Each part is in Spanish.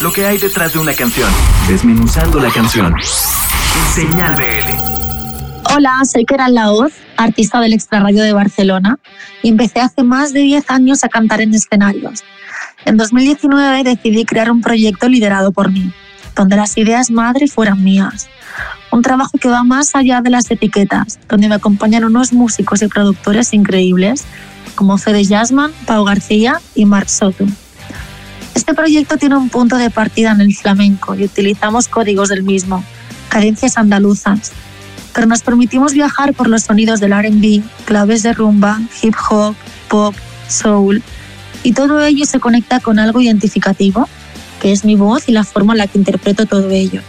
lo que hay detrás de una canción, desmenuzando la canción. Señal BL. Hola, soy Keral Laoz, artista del Extra Radio de Barcelona, y empecé hace más de 10 años a cantar en escenarios. En 2019 decidí crear un proyecto liderado por mí, donde las ideas madre fueran mías. Un trabajo que va más allá de las etiquetas, donde me acompañan unos músicos y productores increíbles como Fede Jasman, Pau García y Marc Soto. Este proyecto tiene un punto de partida en el flamenco y utilizamos códigos del mismo, cadencias andaluzas, pero nos permitimos viajar por los sonidos del RB, claves de rumba, hip hop, pop, soul, y todo ello se conecta con algo identificativo, que es mi voz y la forma en la que interpreto todo ello.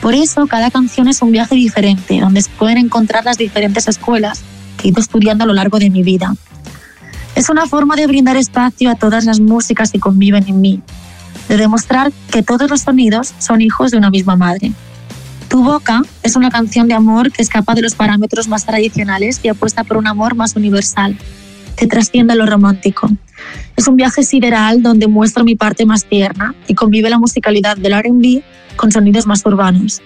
Por eso, cada canción es un viaje diferente, donde se pueden encontrar las diferentes escuelas que he ido estudiando a lo largo de mi vida. Es una forma de brindar espacio a todas las músicas que conviven en mí, de demostrar que todos los sonidos son hijos de una misma madre. Tu boca es una canción de amor que escapa de los parámetros más tradicionales y apuesta por un amor más universal, que trasciende lo romántico. Es un viaje sideral donde muestro mi parte más tierna y convive la musicalidad del RB con sonidos más urbanos.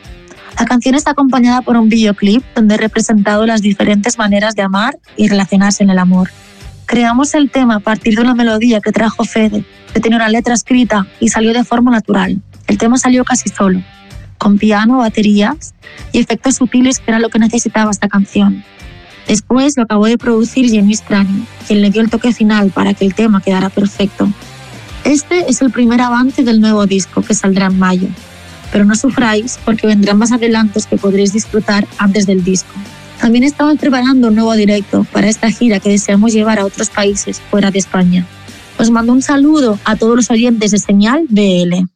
La canción está acompañada por un videoclip donde he representado las diferentes maneras de amar y relacionarse en el amor. Creamos el tema a partir de una melodía que trajo Fede, que tenía una letra escrita y salió de forma natural. El tema salió casi solo, con piano, baterías y efectos sutiles que era lo que necesitaba esta canción. Después lo acabó de producir Jenny Strani, quien le dio el toque final para que el tema quedara perfecto. Este es el primer avance del nuevo disco que saldrá en mayo, pero no sufráis porque vendrán más adelantos que podréis disfrutar antes del disco. También estamos preparando un nuevo directo para esta gira que deseamos llevar a otros países fuera de España. Os mando un saludo a todos los oyentes de Señal BL.